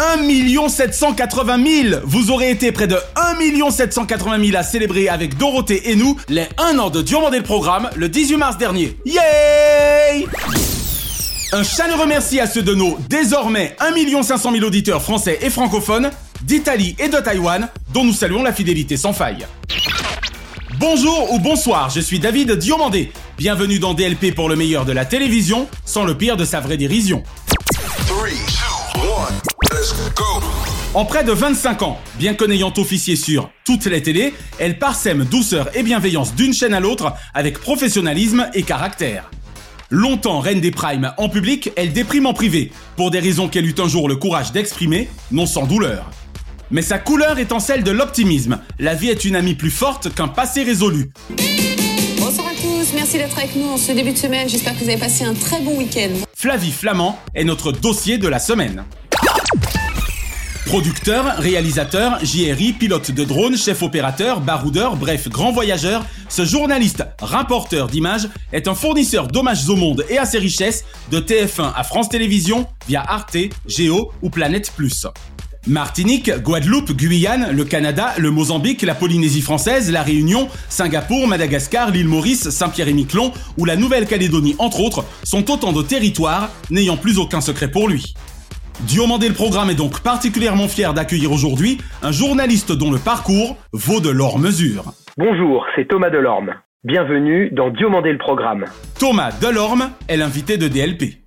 1 780 000 Vous aurez été près de 1 780 000 à célébrer avec Dorothée et nous les 1 an de Diomandé le programme le 18 mars dernier. Yay Un chaleureux merci à ceux de nos désormais 1 500 000 auditeurs français et francophones d'Italie et de Taïwan dont nous saluons la fidélité sans faille. Bonjour ou bonsoir, je suis David Diomandé. Bienvenue dans DLP pour le meilleur de la télévision, sans le pire de sa vraie dérision. En près de 25 ans, bien que n'ayant officié sur toutes les télés, elle parsème douceur et bienveillance d'une chaîne à l'autre avec professionnalisme et caractère. Longtemps reine des primes en public, elle déprime en privé, pour des raisons qu'elle eut un jour le courage d'exprimer, non sans douleur. Mais sa couleur étant celle de l'optimisme, la vie est une amie plus forte qu'un passé résolu. Bonsoir à tous, merci d'être avec nous en ce début de semaine. J'espère que vous avez passé un très bon week-end. Flavie Flamand est notre dossier de la semaine. Producteur, réalisateur, JRI, pilote de drone, chef opérateur, baroudeur, bref, grand voyageur, ce journaliste, rapporteur d'images est un fournisseur d'hommages au monde et à ses richesses de TF1 à France Télévisions via Arte, Géo ou Planète Plus. Martinique, Guadeloupe, Guyane, le Canada, le Mozambique, la Polynésie française, la Réunion, Singapour, Madagascar, l'île Maurice, Saint-Pierre-et-Miquelon ou la Nouvelle-Calédonie entre autres sont autant de territoires n'ayant plus aucun secret pour lui. Diomandé le programme est donc particulièrement fier d'accueillir aujourd'hui un journaliste dont le parcours vaut de l'or mesure. Bonjour, c'est Thomas Delorme. Bienvenue dans Diomandé le programme. Thomas Delorme est l'invité de DLP.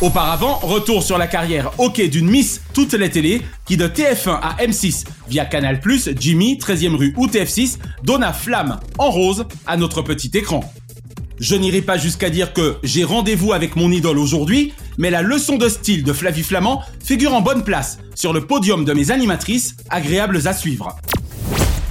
Auparavant, retour sur la carrière hockey d'une Miss toutes les télés qui de TF1 à M6 via Canal+, Jimmy, 13e rue ou TF6 donna flamme en rose à notre petit écran. Je n'irai pas jusqu'à dire que j'ai rendez-vous avec mon idole aujourd'hui, mais la leçon de style de Flavie Flamand figure en bonne place sur le podium de mes animatrices, agréables à suivre.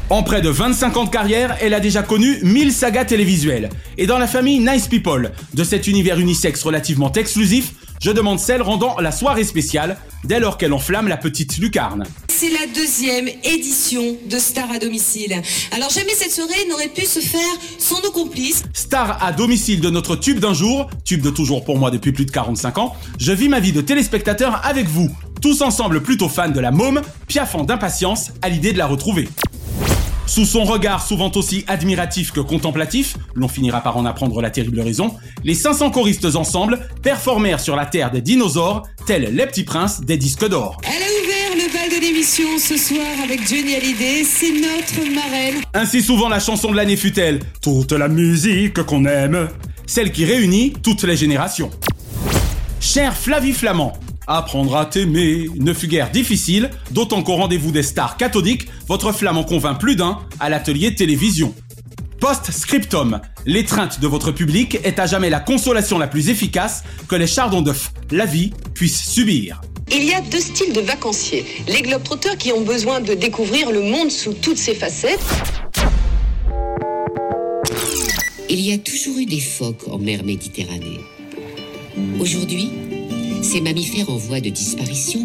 En près de 25 ans de carrière, elle a déjà connu 1000 sagas télévisuelles. Et dans la famille Nice People, de cet univers unisexe relativement exclusif, je demande celle rendant la soirée spéciale dès lors qu'elle enflamme la petite lucarne. C'est la deuxième édition de Star à domicile. Alors jamais cette soirée n'aurait pu se faire sans nos complices. Star à domicile de notre tube d'un jour, tube de toujours pour moi depuis plus de 45 ans, je vis ma vie de téléspectateur avec vous, tous ensemble plutôt fans de la môme, piaffant d'impatience à l'idée de la retrouver. Sous son regard souvent aussi admiratif que contemplatif, l'on finira par en apprendre la terrible raison, les 500 choristes ensemble performèrent sur la terre des dinosaures, tels les petits princes des disques d'or. Elle a ouvert le bal de l'émission ce soir avec Johnny Hallyday, c'est notre marraine. Ainsi souvent la chanson de l'année fut-elle toute la musique qu'on aime, celle qui réunit toutes les générations. Cher Flavie Flamand, Apprendre à t'aimer ne fut guère difficile, d'autant qu'au rendez-vous des stars cathodiques, votre flamme en convainc plus d'un à l'atelier télévision. Post-scriptum, l'étreinte de votre public est à jamais la consolation la plus efficace que les chardons d'œufs, la vie, puissent subir. Il y a deux styles de vacanciers. Les globetrotters qui ont besoin de découvrir le monde sous toutes ses facettes. Il y a toujours eu des phoques en mer Méditerranée. Aujourd'hui, ces mammifères en voie de disparition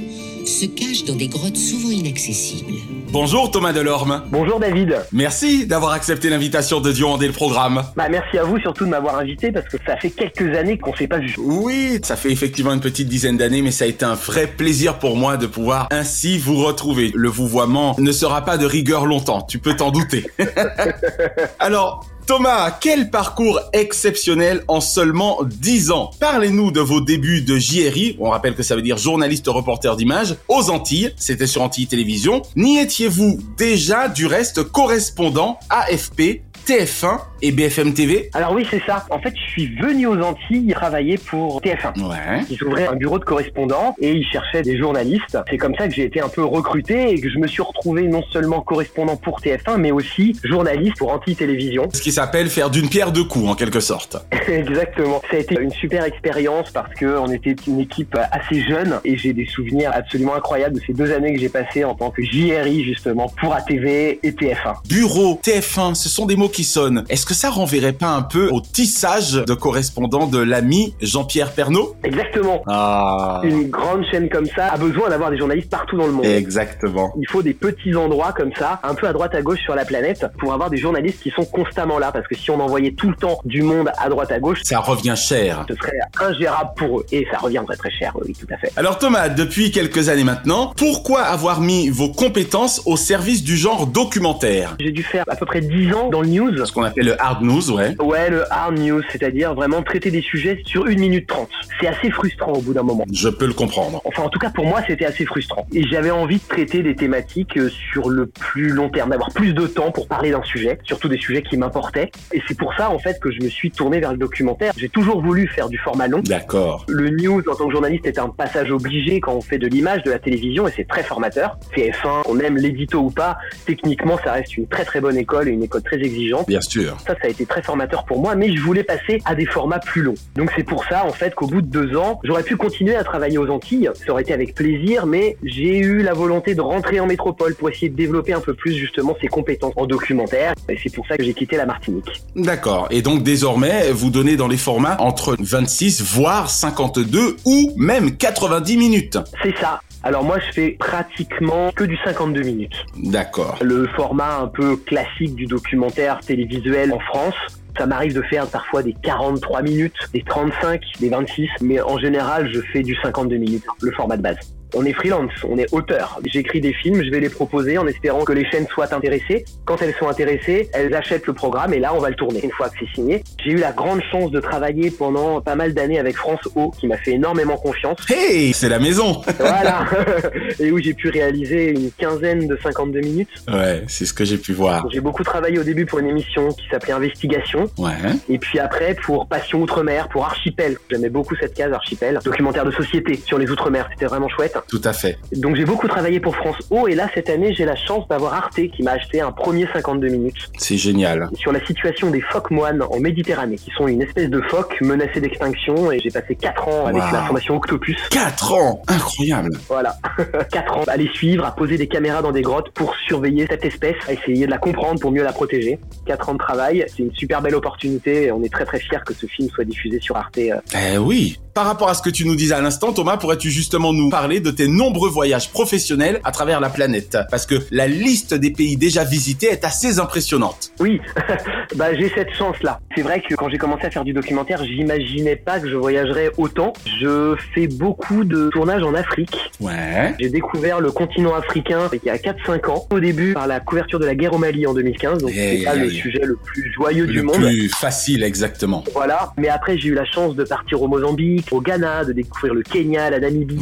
se cachent dans des grottes souvent inaccessibles. Bonjour Thomas Delorme. Bonjour David. Merci d'avoir accepté l'invitation de Diomandé le programme. Bah merci à vous surtout de m'avoir invité parce que ça fait quelques années qu'on s'est pas vu. Oui, ça fait effectivement une petite dizaine d'années, mais ça a été un vrai plaisir pour moi de pouvoir ainsi vous retrouver. Le vouvoiement ne sera pas de rigueur longtemps, tu peux t'en douter. Alors, Thomas, quel parcours exceptionnel en seulement 10 ans. Parlez-nous de vos débuts de JRI, on rappelle que ça veut dire journaliste reporter d'images, aux Antilles, c'était sur Antilles Télévision. N'y étiez-vous déjà du reste correspondant AFP TF1 et BFM TV Alors oui, c'est ça. En fait, je suis venu aux Antilles travailler pour TF1. Ouais. Ils ouvraient un bureau de correspondants et ils cherchaient des journalistes. C'est comme ça que j'ai été un peu recruté et que je me suis retrouvé non seulement correspondant pour TF1, mais aussi journaliste pour Anti-Télévision. Ce qui s'appelle faire d'une pierre deux coups en quelque sorte. Exactement. Ça a été une super expérience parce que on était une équipe assez jeune et j'ai des souvenirs absolument incroyables de ces deux années que j'ai passées en tant que JRI justement pour ATV et TF1. Bureau, TF1, ce sont des mots qui sonnent. Est-ce que ça renverrait pas un peu au tissage de correspondant de l'ami Jean-Pierre Pernaud? Exactement. Ah. Une grande chaîne comme ça a besoin d'avoir des journalistes partout dans le monde. Exactement. Il faut des petits endroits comme ça, un peu à droite à gauche sur la planète, pour avoir des journalistes qui sont constamment là. Parce que si on envoyait tout le temps du monde à droite à gauche, Ça revient cher. ce serait ingérable pour eux. Et ça reviendrait très cher, oui, tout à fait. Alors Thomas, depuis quelques années maintenant, pourquoi avoir mis vos compétences au service du genre documentaire? J'ai dû faire à peu près 10 ans dans le news. Ce qu'on appelle le hard news, ouais. Ouais, le hard news, c'est-à-dire vraiment traiter des sujets sur une minute trente. C'est assez frustrant au bout d'un moment. Je peux le comprendre. Enfin, en tout cas, pour moi, c'était assez frustrant. Et j'avais envie de traiter des thématiques euh, sur le plus long terme, d'avoir plus de temps pour parler d'un sujet, surtout des sujets qui m'importaient. Et c'est pour ça, en fait, que je me suis tourné vers le documentaire. J'ai toujours voulu faire du format long. D'accord. Le news, en tant que journaliste, est un passage obligé quand on fait de l'image, de la télévision, et c'est très formateur. TF1, on aime l'édito ou pas, techniquement, ça reste une très très bonne école et une école très exigeante. Bien sûr. Ça, ça a été très formateur pour moi, mais je voulais passer à des formats plus longs. Donc c'est pour ça, en fait, qu'au bout de deux ans, j'aurais pu continuer à travailler aux Antilles. Ça aurait été avec plaisir, mais j'ai eu la volonté de rentrer en métropole pour essayer de développer un peu plus justement ces compétences en documentaire. Et c'est pour ça que j'ai quitté la Martinique. D'accord. Et donc désormais, vous donnez dans les formats entre 26 voire 52 ou même 90 minutes. C'est ça. Alors moi, je fais pratiquement que du 52 minutes. D'accord. Le format un peu classique du documentaire télévisuel en France. Ça m'arrive de faire parfois des 43 minutes, des 35, des 26, mais en général, je fais du 52 minutes, le format de base. On est freelance, on est auteur. J'écris des films, je vais les proposer en espérant que les chaînes soient intéressées. Quand elles sont intéressées, elles achètent le programme et là, on va le tourner. Une fois que c'est signé, j'ai eu la grande chance de travailler pendant pas mal d'années avec France O, qui m'a fait énormément confiance. Hey, c'est la maison. Voilà. et où j'ai pu réaliser une quinzaine de 52 minutes. Ouais, c'est ce que j'ai pu voir. J'ai beaucoup travaillé au début pour une émission qui s'appelait Investigation. Ouais. Et puis après, pour Passion Outre-mer, pour Archipel. J'aimais beaucoup cette case, Archipel. Documentaire de société sur les Outre-mer. C'était vraiment chouette. Tout à fait. Donc j'ai beaucoup travaillé pour France O. Et là, cette année, j'ai la chance d'avoir Arte qui m'a acheté un premier 52 minutes C'est génial. sur la situation des phoques moines en Méditerranée, qui sont une espèce de phoque menacée d'extinction. Et j'ai passé 4 ans avec Wow. la formation Octopus. 4 ans Incroyable. Voilà. 4 ans à les suivre, à poser des caméras dans des grottes pour surveiller cette espèce, à essayer de la comprendre pour mieux la protéger. 4 ans de travail, c'est une super belle opportunité et on est très très fiers que ce film soit diffusé sur Arte. euh, Eh oui. Par rapport à ce que tu nous disais à l'instant, Thomas, pourrais-tu justement nous parler de tes nombreux voyages professionnels à travers la planète? Parce que la liste des pays déjà visités est assez impressionnante. Oui, bah j'ai cette chance-là. C'est vrai que quand j'ai commencé à faire du documentaire, j'imaginais pas que je voyagerais autant. Je fais beaucoup de tournages en Afrique. Ouais. J'ai découvert le continent africain il y a 4-5 ans. Au début, par la couverture de la guerre au Mali en 2015. Donc c'est pas le sujet le plus joyeux du Le monde. plus facile, exactement. Voilà. Mais après, j'ai eu la chance de partir au Mozambique, au Ghana, de découvrir le Kenya, la Namibie.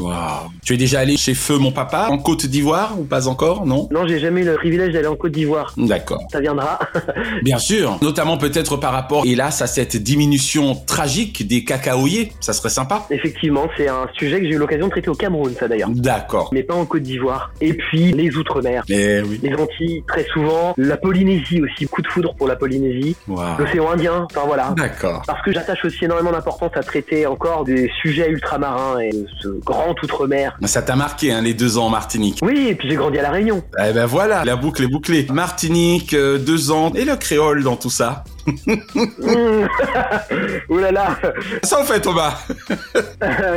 Tu es déjà allé chez Feu mon papa en Côte d'Ivoire ou pas encore, non? Non, j'ai jamais eu le privilège d'aller en Côte d'Ivoire. D'accord. Ça viendra. Bien sûr. Notamment peut-être par rapport, hélas, à cette diminution tragique des cacaoyers. Ça serait sympa. Effectivement, c'est un sujet que j'ai eu l'occasion de traiter au Cameroun, ça d'ailleurs. D'accord. Mais pas en Côte d'Ivoire. Et puis, les Outre-mer. Eh oui. Les Antilles, très souvent. La Polynésie aussi. Coup de foudre pour la Polynésie. L'océan Indien. Enfin voilà. D'accord. Parce que j'attache aussi énormément d'importance à traiter encore des sujets ultramarins et de ce grand outre-mer. Ça t'a marqué, hein, les deux ans en Martinique. Oui, et puis j'ai grandi à La Réunion. Eh ben voilà, la boucle est bouclée. Martinique, euh, deux ans, et le créole dans tout ça. Mmh. Ouh là là, Ça en fait, Thomas.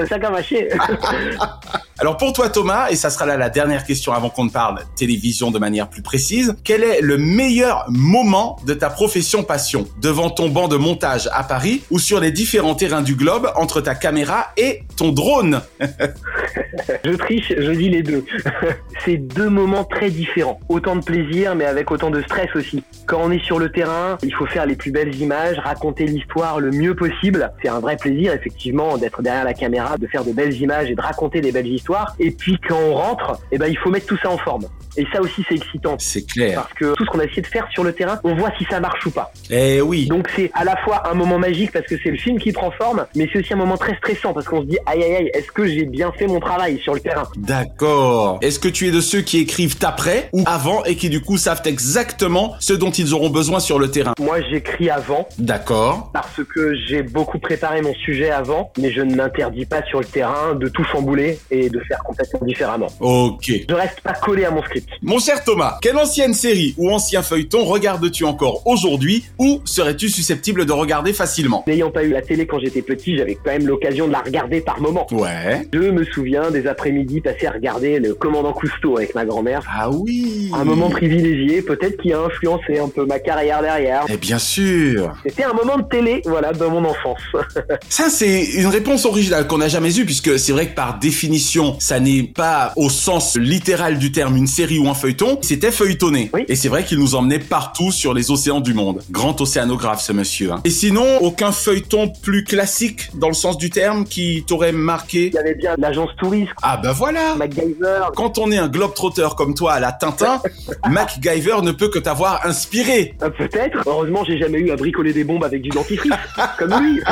ça a mâché. Alors pour toi, Thomas, et ça sera là la dernière question avant qu'on ne parle télévision de manière plus précise, quel est le meilleur moment de ta profession passion Devant ton banc de montage à Paris ou sur les différents terrains du globe entre ta caméra et ton drone je triche, je dis les deux. c'est deux moments très différents. Autant de plaisir, mais avec autant de stress aussi. Quand on est sur le terrain, il faut faire les plus belles images, raconter l'histoire le mieux possible. C'est un vrai plaisir, effectivement, d'être derrière la caméra, de faire de belles images et de raconter des belles histoires. Et puis, quand on rentre, eh ben, il faut mettre tout ça en forme. Et ça aussi, c'est excitant. C'est clair. Parce que tout ce qu'on a essayé de faire sur le terrain, on voit si ça marche ou pas. Eh oui. Donc c'est à la fois un moment magique parce que c'est le film qui prend forme, mais c'est aussi un moment très stressant parce qu'on se dit aïe aïe aïe, est-ce que j'ai bien fait mon travail sur le terrain? D'accord. Est-ce que tu es de ceux qui écrivent après ou avant et qui du coup savent exactement ce dont ils auront besoin sur le terrain? Moi j'écris avant. D'accord. Parce que j'ai beaucoup préparé mon sujet avant, mais je ne m'interdis pas sur le terrain de tout chambouler et de faire complètement différemment. Ok. Je reste pas collé à mon script. Mon cher Thomas, quelle ancienne série ou ancien feuilleton regardes-tu encore aujourd'hui ou serais-tu susceptible de regarder facilement? N'ayant pas eu la télé quand j'étais petit, j'avais quand même l'occasion de la regarder par moment. Ouais. Je me souviens des après-midi passés à regarder le commandant Cousteau avec ma grand-mère. Ah oui. Un moment privilégié, peut-être qui a influencé un peu ma carrière derrière. Eh bien sûr. C'était un moment de télé, voilà, dans mon enfance. Ça, c'est une réponse originale qu'on n'a jamais eue puisque c'est vrai que par définition, ça n'est pas au sens littéral du terme une série ou un feuilleton, c'était feuilletonné. Oui. Et c'est vrai qu'il nous emmenait partout sur les océans du monde. Grand océanographe, ce monsieur. hein. Et sinon, aucun feuilleton plus classique dans le sens du terme qui t'aurait marqué? Il y avait bien l'agence touriste, Ah ben voilà MacGyver. Quand on est un globetrotter comme toi à la Tintin, MacGyver ne peut que t'avoir inspiré. Euh, Peut-être. Heureusement, j'ai jamais eu à bricoler des bombes avec du dentifrice, comme lui.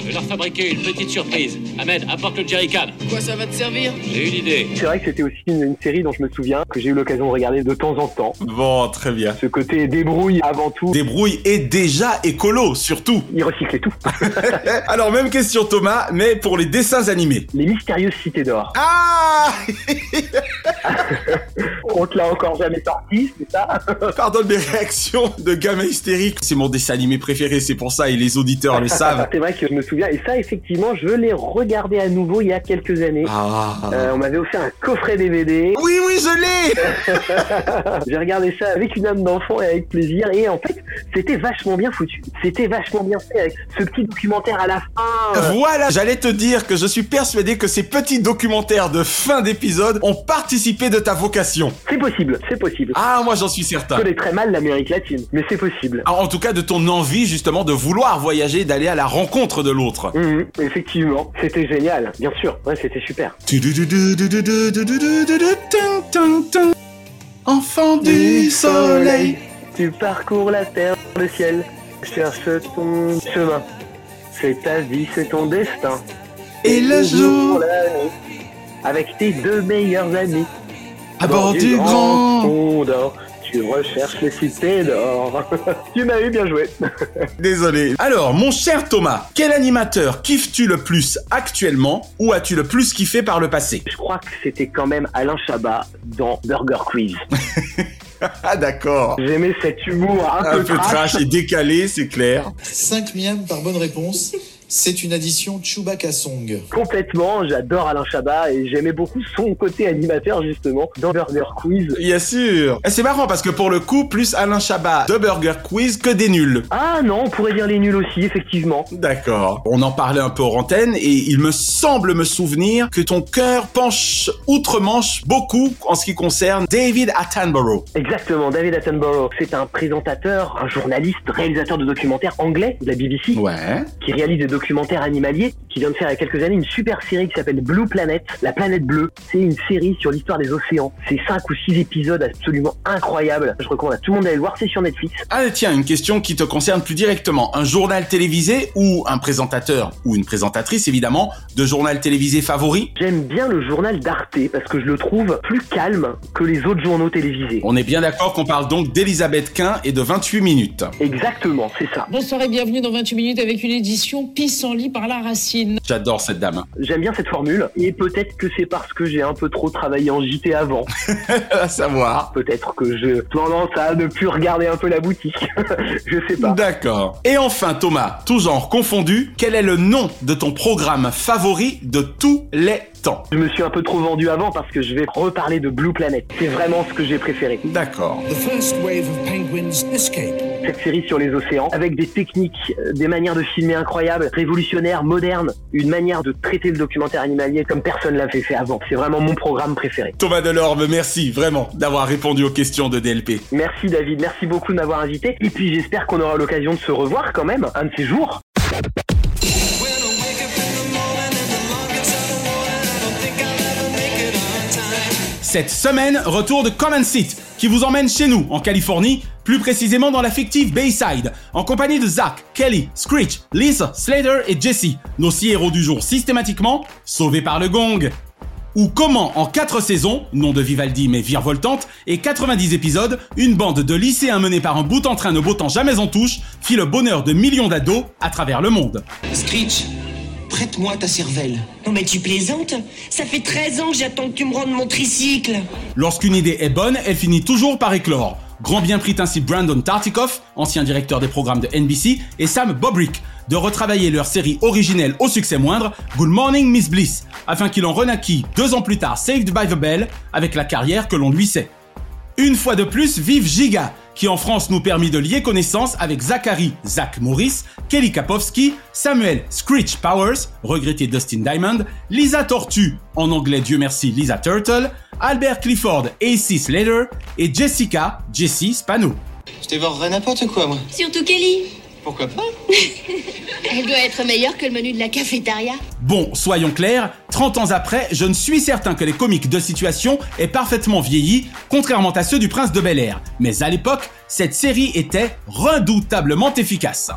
Je vais leur fabriquer une petite surprise. Ahmed, apporte le jerrycan. Quoi ça va te servir J'ai une idée. C'est vrai que c'était aussi une, une série dont je me souviens, que j'ai eu l'occasion de regarder de temps en temps. Bon, très bien. Ce côté débrouille avant tout. Débrouille et déjà écolo, surtout. Il recyclait tout. Alors, même question Thomas, mais pour les dessins animés. Les mystérieuses cités d'or. Ah On te l'a encore jamais sorti, c'est ça Pardonne mes réactions de gamin hystérique. C'est mon dessin animé préféré, c'est pour ça, et les auditeurs le savent. C'est vrai que je me souviens, et ça, effectivement, je l'ai regardé à nouveau il y a quelques années. Ah. Euh, on m'avait offert un coffret DVD. Oui, oui, je l'ai J'ai regardé ça avec une âme d'enfant et avec plaisir. Et en fait, c'était vachement bien foutu. C'était vachement bien fait avec ce petit documentaire à la fin. Voilà, j'allais te dire que je suis persuadé que ces petits documentaires de fin d'épisode ont participé de ta vocation. C'est possible, c'est possible. Ah, moi j'en suis Je certain. connais très mal l'Amérique latine, mais c'est possible. Ah, En tout cas, de ton envie justement de vouloir voyager, d'aller à la rencontre de l'autre. Mhm, effectivement, c'était génial, bien sûr. Ouais, c'était super. Enfant du soleil. Tu parcours la terre, le ciel, cherche ton chemin. C'est ta vie, c'est ton destin. Et le jour, avec tes deux meilleurs amis. à bord du grand. Condor, tu recherches les cités d'or. tu m'as eu bien joué. Désolé. Alors, mon cher Thomas, quel animateur kiffes-tu le plus actuellement ou as-tu le plus kiffé par le passé? Je crois que c'était quand même Alain Chabat dans Burger Quiz. Ah d'accord. J'aimais cet humour un, Un peu trash et décalé, c'est clair. 5 miams par bonne réponse. C'est une addition Chewbacca Song. Complètement, j'adore Alain Chabat et j'aimais beaucoup son côté animateur justement dans Burger Quiz. Bien sûr. Et c'est marrant parce que pour le coup, plus Alain Chabat de Burger Quiz que des nuls. Ah non, on pourrait dire les nuls aussi, effectivement. D'accord. On en parlait un peu hors antenne et il me semble me souvenir que ton cœur penche outre-Manche beaucoup en ce qui concerne David Attenborough. Exactement, David Attenborough. C'est un présentateur, un journaliste, réalisateur de documentaires anglais de la BBC, Ouais. qui réalise des documentaires animaliers, qui vient de faire il y a quelques années une super série qui s'appelle Blue Planet, la planète bleue. C'est une série sur l'histoire des océans. C'est cinq ou six épisodes absolument incroyables. Je recommande à tout le monde d'aller le voir, c'est sur Netflix. Ah tiens, une question qui te concerne plus directement. Un journal télévisé ou un présentateur ou une présentatrice évidemment de journal télévisé favori? J'aime bien le journal d'Arte parce que je le trouve plus calme que les autres journaux télévisés. On est bien d'accord qu'on parle donc d'Elisabeth Quint et de 28 minutes. Exactement, c'est ça. Bonsoir et bienvenue dans 28 minutes avec une édition Pissenlit par la racine. J'adore cette dame. J'aime bien cette formule et peut-être que c'est parce que j'ai un peu trop travaillé en JT avant. à savoir. Peut-être que je tendance à ne plus regarder un peu la boutique. je sais pas. D'accord. Et enfin Thomas, tout genre confondu, quel est le nom de ton programme favori de tous les Je me suis un peu trop vendu avant parce que je vais reparler de Blue Planet. C'est vraiment ce que j'ai préféré. D'accord. The first wave of penguins escape. Cette série sur les océans, avec des techniques, euh, des manières de filmer incroyables, révolutionnaires, modernes, une manière de traiter le documentaire animalier comme personne l'avait fait avant. C'est vraiment mon programme préféré. Thomas Delorme, merci vraiment d'avoir répondu aux questions de DLP. Merci David, merci beaucoup de m'avoir invité. Et puis j'espère qu'on aura l'occasion de se revoir quand même, un de ces jours. Cette semaine, retour de Common Seat, qui vous emmène chez nous, en Californie, plus précisément dans la fictive Bayside, en compagnie de Zach, Kelly, Screech, Lisa, Slater et Jesse, nos six héros du jour systématiquement sauvés par le gong. Ou comment, en 4 saisons, nom de Vivaldi mais virevoltante, et 90 épisodes, une bande de lycéens menés par un bout en train ne beau temps jamais en touche, fit le bonheur de millions d'ados à travers le monde. Screech, prête-moi ta cervelle. Non mais tu plaisantes Ça fait 13 ans que j'attends que tu me rendes mon tricycle Lorsqu'une idée est bonne, elle finit toujours par éclore. Grand bien prit ainsi Brandon Tartikoff, ancien directeur des programmes de NBC, et Sam Bobrick, de retravailler leur série originelle au succès moindre, Good Morning Miss Bliss, afin qu'il en renaquît deux ans plus tard Saved by the Bell, avec la carrière que l'on lui sait. Une fois de plus, vive Giga, qui en France nous permit de lier connaissance avec Zachary Zach Morris, Kelly Kapowski, Samuel Screech Powers, regretté Dustin Diamond, Lisa Tortue, en anglais Dieu merci Lisa Turtle, Albert Clifford AC Slater et Jessica Jessie Spano. Je dévorerais n'importe quoi, moi. Surtout Kelly. Pourquoi pas Elle doit être meilleure que le menu de la cafétéria. Bon, soyons clairs, 30 ans après, je ne suis certain que les comiques de situation aient parfaitement vieilli, contrairement à ceux du Prince de Bel Air. Mais à l'époque, cette série était redoutablement efficace.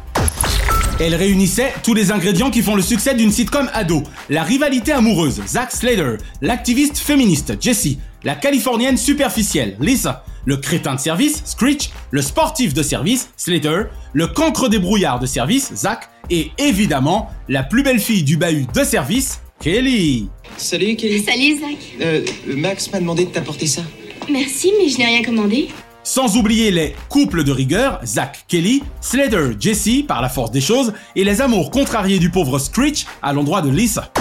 Elle réunissait tous les ingrédients qui font le succès d'une sitcom ado. La rivalité amoureuse, Zack Slater, l'activiste féministe, Jessie, la californienne superficielle, Lisa, le crétin de service, Screech, le sportif de service, Slater, le cancre des brouillards de service, Zach, et évidemment, la plus belle fille du bahut de service, Kelly. Salut, Kelly. Salut Zach. Euh, Max m'a demandé de t'apporter ça. Merci, mais je n'ai rien commandé. Sans oublier les couples de rigueur, Zach Kelly, Slater Jesse par la force des choses, et les amours contrariés du pauvre Screech à l'endroit de Lisa.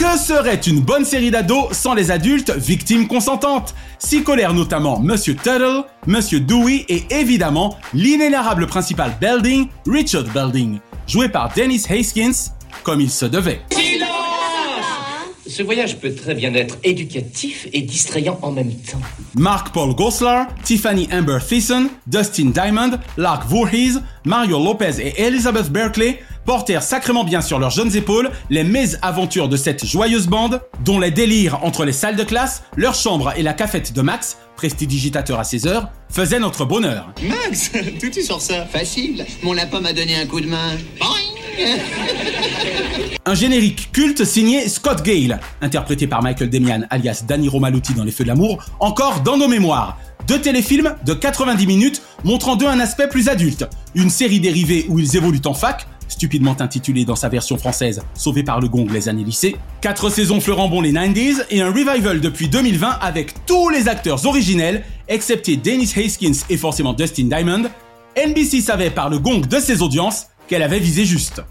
Que serait une bonne série d'ados sans les adultes victimes consentantes? S'y colèrent notamment Monsieur Tuttle, Monsieur Dewey et évidemment l'inénarrable principal Belding, Richard Belding, joué par Dennis Haskins, comme il se devait. Ce voyage peut très bien être éducatif et distrayant en même temps. Mark Paul Gosselaar, Tiffany Amber Thiessen, Dustin Diamond, Lark Voorhees, Mario Lopez et Elizabeth Berkeley portèrent sacrément bien sur leurs jeunes épaules les mésaventures de cette joyeuse bande, dont les délires entre les salles de classe, leur chambre et la cafette de Max, prestidigitateur à 16 heures, faisaient notre bonheur. Max, tout tu sors ça Facile. Mon lapin m'a donné un coup de main. Boing Un générique culte signé Scott Gale, interprété par Michael Demian alias Danny Romaluti dans Les Feux de l'amour, encore dans nos mémoires. Deux téléfilms de 90 minutes montrant d'eux un aspect plus adulte. Une série dérivée où ils évoluent en fac, stupidement intitulée dans sa version française Sauvé par le gong les années lycée. Quatre saisons fleurant bon les 90s et un revival depuis 2020 avec tous les acteurs originels, excepté Dennis Haskins et forcément Dustin Diamond. NBC savait par le gong de ses audiences qu'elle avait visé juste.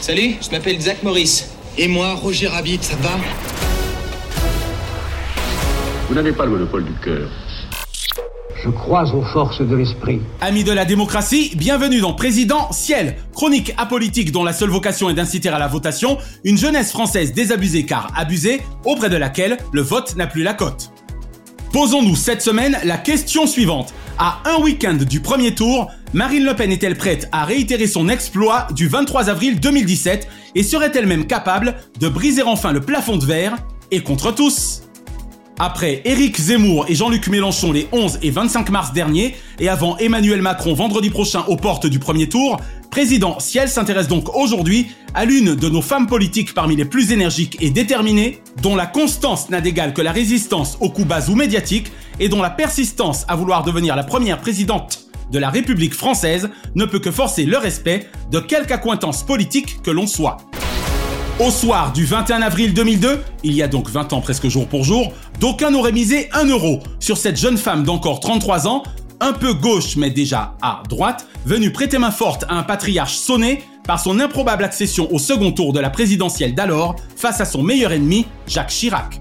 Salut, je m'appelle Zach Morris. Et moi, Roger Rabbit, ça te va? Vous n'avez pas le monopole du cœur. Je crois aux forces de l'esprit. Amis de la démocratie, bienvenue dans Président Ciel, chronique apolitique dont la seule vocation est d'inciter à la votation une jeunesse française désabusée car abusée, auprès de laquelle le vote n'a plus la cote. Posons-nous cette semaine la question suivante. À un week-end du premier tour, Marine Le Pen est-elle prête à réitérer son exploit du 23 avril 2017 et serait-elle même capable de briser enfin le plafond de verre et contre tous? Après Éric Zemmour et Jean-Luc Mélenchon les 11 et 25 mars dernier, et avant Emmanuel Macron vendredi prochain aux portes du premier tour, Président Ciel s'intéresse donc aujourd'hui à l'une de nos femmes politiques parmi les plus énergiques et déterminées, dont la constance n'a d'égal que la résistance aux coups bas ou médiatiques, et dont la persistance à vouloir devenir la première présidente de la République française ne peut que forcer le respect de quelque accointance politique que l'on soit. Au soir du 21 avril 2002, il y a donc 20 ans presque jour pour jour, d'aucuns n'auraient misé 1 euro sur cette jeune femme d'encore 33 ans, un peu gauche mais déjà à droite, venue prêter main forte à un patriarche sonné par son improbable accession au second tour de la présidentielle d'alors face à son meilleur ennemi, Jacques Chirac.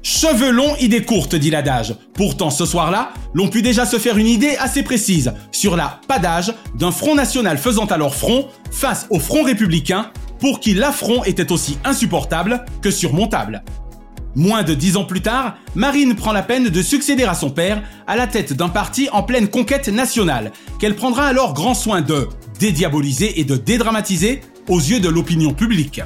Cheveux longs, idée courte, dit l'adage. Pourtant, ce soir-là, l'on put déjà se faire une idée assez précise sur la pas d'âge d'un Front National faisant alors front face au Front Républicain, pour qui l'affront était aussi insupportable que surmontable. Moins de dix ans plus tard, Marine prend la peine de succéder à son père à la tête d'un parti en pleine conquête nationale, qu'elle prendra alors grand soin de dédiaboliser et de dédramatiser aux yeux de l'opinion publique.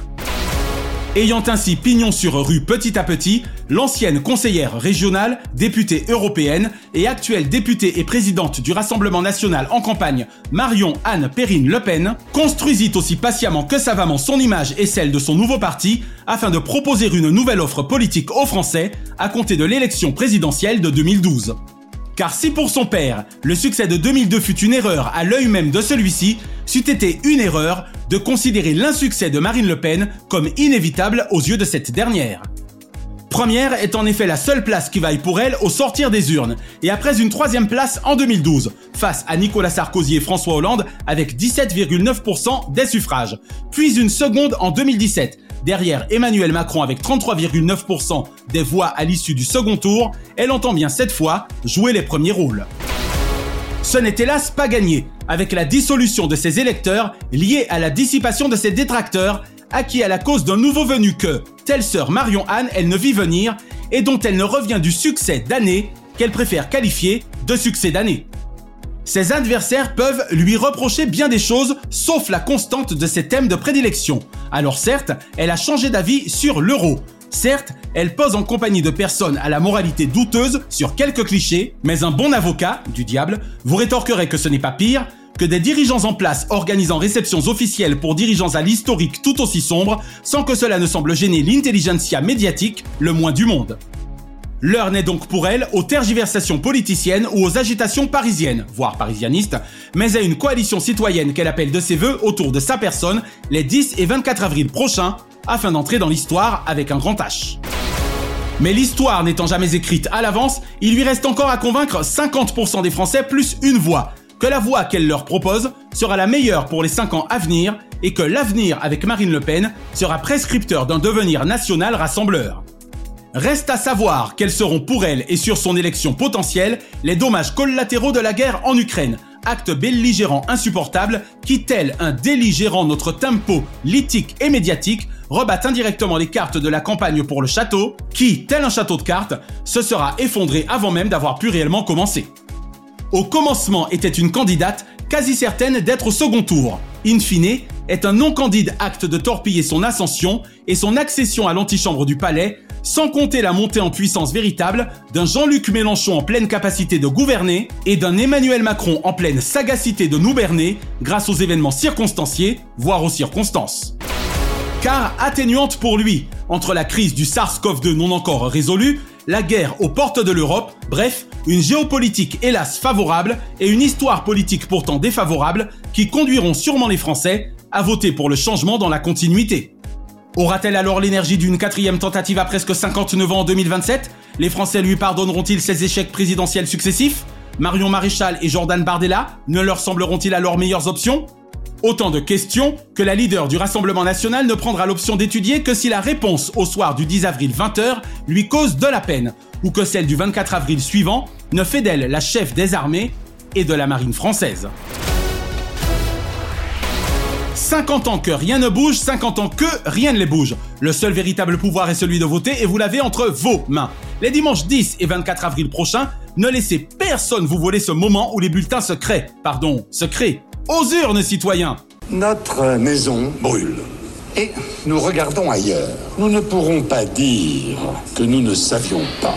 Ayant ainsi pignon sur rue petit à petit, l'ancienne conseillère régionale, députée européenne et actuelle députée et présidente du Rassemblement national en campagne, Marion Anne Perrine Le Pen, construisit aussi patiemment que savamment son image et celle de son nouveau parti afin de proposer une nouvelle offre politique aux Français à compter de l'élection présidentielle de 2012. Car si pour son père, le succès de 2002 fut une erreur à l'œil même de celui-ci, c'eût été une erreur de considérer l'insuccès de Marine Le Pen comme inévitable aux yeux de cette dernière. Première est en effet la seule place qui vaille pour elle au sortir des urnes, et après une troisième place en 2012, face à Nicolas Sarkozy et François Hollande avec 17,9% des suffrages, puis une seconde en 2017, derrière Emmanuel Macron avec 33,9% des voix à l'issue du second tour, elle entend bien cette fois jouer les premiers rôles. Ce n'est hélas pas gagné, avec la dissolution de ses électeurs liée à la dissipation de ses détracteurs, acquis à la cause d'un nouveau venu que, telle sœur Marion Anne, elle ne vit venir, et dont elle ne revient du succès d'année qu'elle préfère qualifier de succès d'année. Ses adversaires peuvent lui reprocher bien des choses, sauf la constante de ses thèmes de prédilection. Alors certes, elle a changé d'avis sur l'euro. Certes, elle pose en compagnie de personnes à la moralité douteuse sur quelques clichés, mais un bon avocat, du diable, vous rétorquerait que ce n'est pas pire, que des dirigeants en place organisant réceptions officielles pour dirigeants à l'historique tout aussi sombre, sans que cela ne semble gêner l'intelligentsia médiatique le moins du monde. L'heure n'est donc pour elle aux tergiversations politiciennes ou aux agitations parisiennes, voire parisianistes, mais à une coalition citoyenne qu'elle appelle de ses voeux autour de sa personne les 10 et 24 avril prochains, afin d'entrer dans l'histoire avec un grand H. Mais l'histoire n'étant jamais écrite à l'avance, il lui reste encore à convaincre 50% des Français plus une voix, que la voie qu'elle leur propose sera la meilleure pour les 5 ans à venir et que l'avenir avec Marine Le Pen sera prescripteur d'un devenir national rassembleur. Reste à savoir quels seront pour elle et sur son élection potentielle les dommages collatéraux de la guerre en Ukraine, acte belligérant insupportable qui, tel un délit gérant notre tempo lithique et médiatique, rebattent indirectement les cartes de la campagne pour le château, qui, tel un château de cartes, se sera effondré avant même d'avoir pu réellement commencer. Au commencement était une candidate quasi certaine d'être au second tour. In fine, est un non-candide acte de torpiller son ascension et son accession à l'antichambre du palais, sans compter la montée en puissance véritable d'un Jean-Luc Mélenchon en pleine capacité de gouverner et d'un Emmanuel Macron en pleine sagacité de nous berner grâce aux événements circonstanciés, voire aux circonstances. Car atténuante pour lui, entre la crise du SARS-CoV-2 non encore résolue, la guerre aux portes de l'Europe, bref, une géopolitique hélas favorable et une histoire politique pourtant défavorable qui conduiront sûrement les Français à voter pour le changement dans la continuité. Aura-t-elle alors l'énergie d'une quatrième tentative à presque 59 ans en 2027 Les Français lui pardonneront-ils ses échecs présidentiels successifs? Marion Maréchal et Jordan Bardella ne leur sembleront-ils alors meilleures options? Autant de questions que la leader du Rassemblement national ne prendra l'option d'étudier que si la réponse au soir du 10 avril 20h lui cause de la peine, ou que celle du 24 avril suivant ne fait d'elle la chef des armées et de la marine française. 50 ans que rien ne bouge, 50 ans que rien ne les bouge. Le seul véritable pouvoir est celui de voter et vous l'avez entre vos mains. Les dimanches 10 et 24 avril prochains, ne laissez personne vous voler ce moment où les bulletins se créent. Pardon, se créent. Aux urnes, citoyens Notre maison brûle. Et nous regardons ailleurs. Nous ne pourrons pas dire que nous ne savions pas.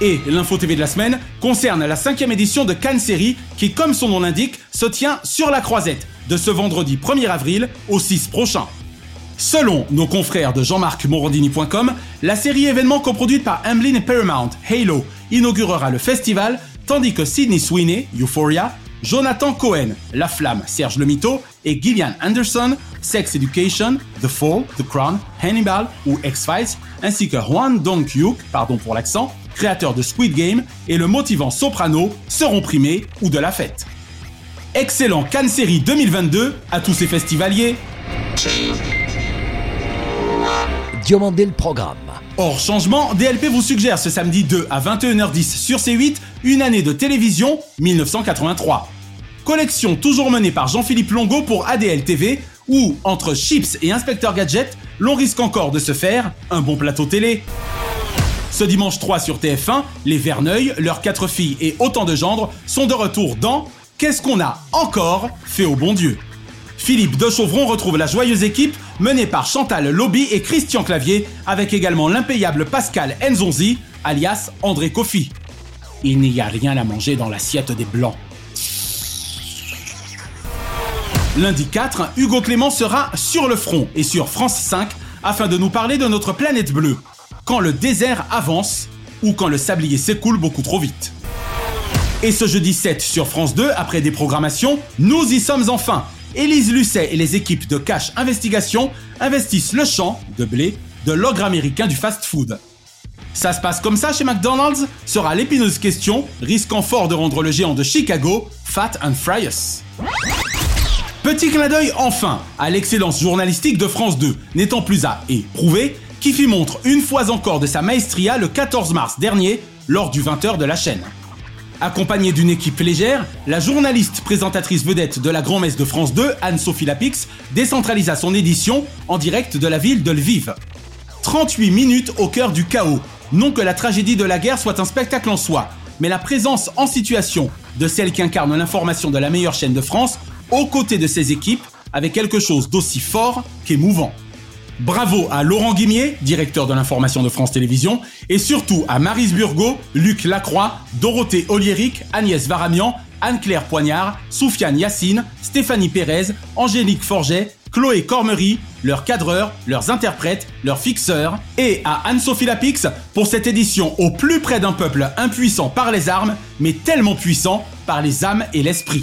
Et l'info TV de la semaine concerne la cinquième édition de Cannes Série qui, comme son nom l'indique, se tient sur la croisette de ce vendredi 1er avril au 6 prochain. Selon nos confrères de jean-marc-morandini.com, la série événement coproduite par Amblin et Paramount, Halo, inaugurera le festival, tandis que Sydney Sweeney, Euphoria, Jonathan Cohen, La Flamme, Serge Le Mito et Gillian Anderson, Sex Education, The Fall, The Crown, Hannibal ou X-Files, ainsi que Juan Dong-hyuk, pardon pour l'accent, créateur de Squid Game et le motivant soprano seront primés ou de la fête. Excellent Cannes Série 2022 à tous ces festivaliers. Diomandé le programme. Hors changement, DLP vous suggère ce samedi 2 à 21h10 sur C8 une année de télévision 1983. Collection toujours menée par Jean-Philippe Longo pour ADL TV où, entre Chips et Inspecteur Gadget, l'on risque encore de se faire un bon plateau télé. Ce dimanche 3 sur TF1, les Verneuil, leurs quatre filles et autant de gendres sont de retour dans Qu'est-ce qu'on a encore fait au bon Dieu? Philippe de Chauvron retrouve la joyeuse équipe menée par Chantal Lobby et Christian Clavier, avec également l'impayable Pascal Enzonzi, alias André Kofi. Il n'y a rien à manger dans l'assiette des Blancs. Lundi 4, Hugo Clément sera sur le front et sur France 5 afin de nous parler de notre planète bleue. Quand le désert avance ou quand le sablier s'écoule beaucoup trop vite. Et ce jeudi 7 sur France 2, après des programmations, nous y sommes enfin. Élise Lucet et les équipes de Cash Investigation investissent le champ de blé de l'ogre américain du fast-food. Ça se passe comme ça chez McDonald's? Sera l'épineuse question, risquant fort de rendre le géant de Chicago Fat and Furious. Petit clin d'œil enfin à l'excellence journalistique de France 2, n'étant plus à éprouver, qui fit montre une fois encore de sa maestria le 14 mars dernier lors du 20h de la chaîne. Accompagnée d'une équipe légère, la journaliste présentatrice vedette de la grand-messe de France 2, Anne-Sophie Lapix, décentralisa son édition en direct de la ville de Lviv. 38 minutes au cœur du chaos. Non que la tragédie de la guerre soit un spectacle en soi, mais la présence en situation de celle qui incarne l'information de la meilleure chaîne de France aux côtés de ses équipes avec quelque chose d'aussi fort qu'émouvant. Bravo à Laurent Guimier, directeur de l'information de France Télévisions, et surtout à Marise Burgot, Luc Lacroix, Dorothée Oliéric, Agnès Varamian, Anne-Claire Poignard, Soufiane Yassine, Stéphanie Pérez, Angélique Forget, Chloé Cormery, leurs cadreurs, leurs interprètes, leurs fixeurs, et à Anne-Sophie Lapix pour cette édition au plus près d'un peuple impuissant par les armes, mais tellement puissant par les âmes et l'esprit.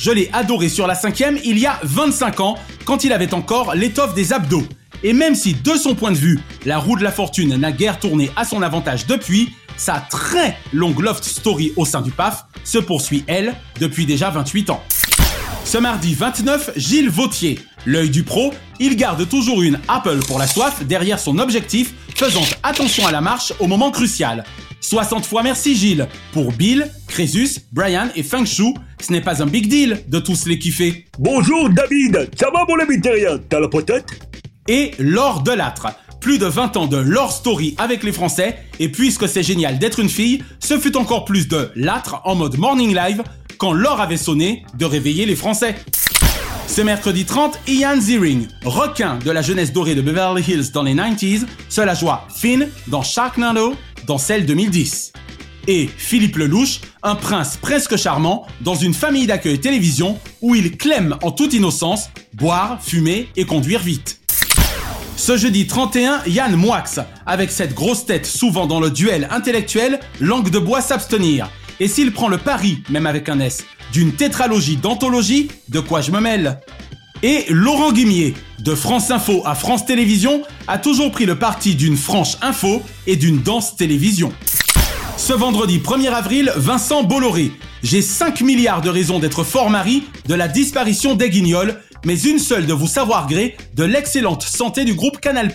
Je l'ai adoré sur la cinquième il y a 25 ans, quand il avait encore l'étoffe des abdos. Et même si, de son point de vue, la roue de la fortune n'a guère tourné à son avantage depuis, sa très longue loft story au sein du PAF se poursuit, elle, depuis déjà 28 ans. Ce mardi 29, Gilles Vautier. L'œil du pro, il garde toujours une Apple pour la soif derrière son objectif, faisant attention à la marche au moment crucial. 60 fois merci Gilles pour Bill, Crésus, Brian et Feng Shu. Ce n'est pas un big deal de tous les kiffer. Bonjour David, ça va mon ami terrien? T'as la potette Et Laure Delattre. Plus de 20 ans de Lore Story avec les Français, et puisque c'est génial d'être une fille, ce fut encore plus de Latre en mode morning live quand l'or avait sonné de réveiller les Français. Ce mercredi 30, Ian Ziering, requin de la jeunesse dorée de Beverly Hills dans les 90s, se la joie Finn dans Sharknado dans celle 2010. Et Philippe Lelouch, un prince presque charmant dans une famille d'accueil télévision où il clème en toute innocence boire, fumer et conduire vite. Ce jeudi 31, Yann Moix, avec cette grosse tête souvent dans le duel intellectuel, langue de bois s'abstenir. Et s'il prend le pari, même avec un S, d'une tétralogie d'anthologie, de quoi je me mêle? Et Laurent Guimier, de France Info à France Télévisions, a toujours pris le parti d'une franche info et d'une dense télévision. Ce vendredi 1er avril, Vincent Bolloré. J'ai 5 milliards de raisons d'être fort mari de la disparition des guignols, mais une seule de vous savoir gré de l'excellente santé du groupe Canal+,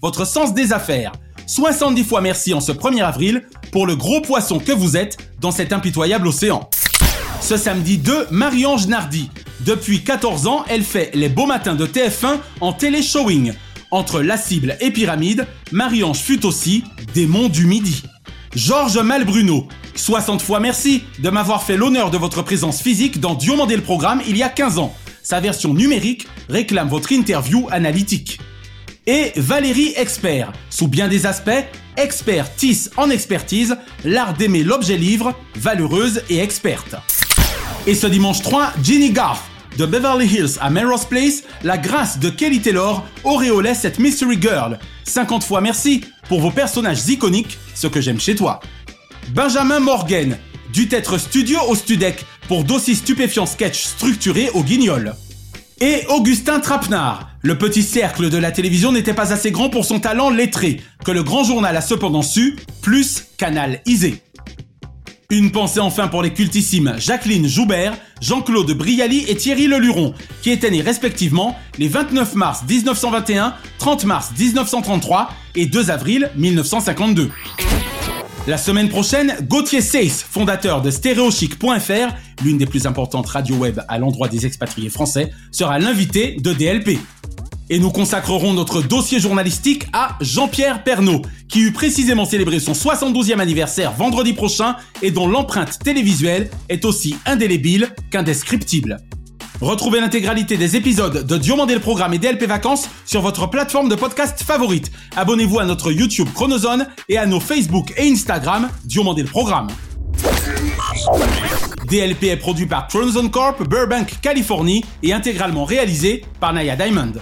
votre sens des affaires. 70 fois merci en ce 1er avril pour le gros poisson que vous êtes dans cet impitoyable océan. Ce samedi 2, Marie-Ange Nardi. Depuis 14 ans, elle fait les beaux matins de TF1 en télé-showing. Entre La Cible et Pyramide, Marie-Ange fut aussi Démon du Midi. Georges Malbruno. 60 fois merci de m'avoir fait l'honneur de votre présence physique dans Diomandé le programme il y a 15 ans. Sa version numérique réclame votre interview analytique. Et Valérie Expert, sous bien des aspects, expertise en expertise, l'art d'aimer l'objet livre, valeureuse et experte. Et ce dimanche 3, Ginny Garth de Beverly Hills à Melrose Place, la grâce de Kelly Taylor auréolait cette Mystery Girl. 50 fois merci pour vos personnages iconiques, ce que j'aime chez toi. Benjamin Morgan, du être studio au studec pour d'aussi stupéfiants sketchs structurés au guignol. Et Augustin Trapenard, le petit cercle de la télévision n'était pas assez grand pour son talent lettré, que le grand journal a cependant su, plus Canal Isé. Une pensée enfin pour les cultissimes Jacqueline Joubert, Jean-Claude Brialy et Thierry Leluron, qui étaient nés respectivement les 29 mars 1921, 30 mars 1933 et 2 avril 1952. La semaine prochaine, Gauthier Seyss, fondateur de stéréochic.fr, l'une des plus importantes radios web à l'endroit des expatriés français, sera l'invité de DLP. Et nous consacrerons notre dossier journalistique à Jean-Pierre Pernaud, qui eut précisément célébré son 72e anniversaire vendredi prochain et dont l'empreinte télévisuelle est aussi indélébile qu'indescriptible. Retrouvez l'intégralité des épisodes de Diomandé le Programme et DLP Vacances sur votre plateforme de podcast favorite. Abonnez-vous à notre YouTube Chronozone et à nos Facebook et Instagram Diomandé le Programme. DLP est produit par Chronozone Corp, Burbank, Californie et intégralement réalisé par Naya Diamond.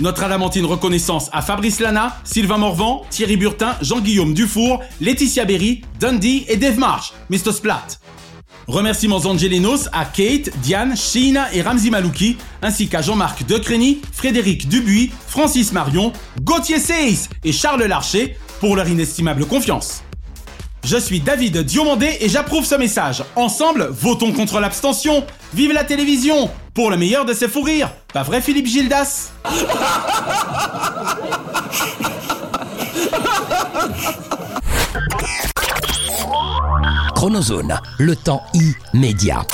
Notre adamantine reconnaissance à Fabrice Lana, Sylvain Morvan, Thierry Burtin, Jean-Guillaume Dufour, Laetitia Berry, Dundee et Dave Marsh, Mr. Splat. Remerciements angelinos à Kate, Diane, Sheena et Ramzi Malouki, ainsi qu'à Jean-Marc Decrény, Frédéric Dubuis, Francis Marion, Gauthier Seyss et Charles Larcher pour leur inestimable confiance. Je suis David Diomandé et j'approuve ce message. Ensemble, votons contre l'abstention. Vive la télévision Pour le meilleur de ses fous rires. Pas vrai Philippe Gildas? Chronozone, le temps immédiat.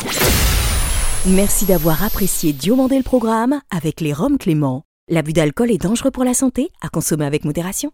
Merci d'avoir apprécié Diomandé le programme avec les Roms Clément. L'abus d'alcool est dangereux pour la santé, à consommer avec modération.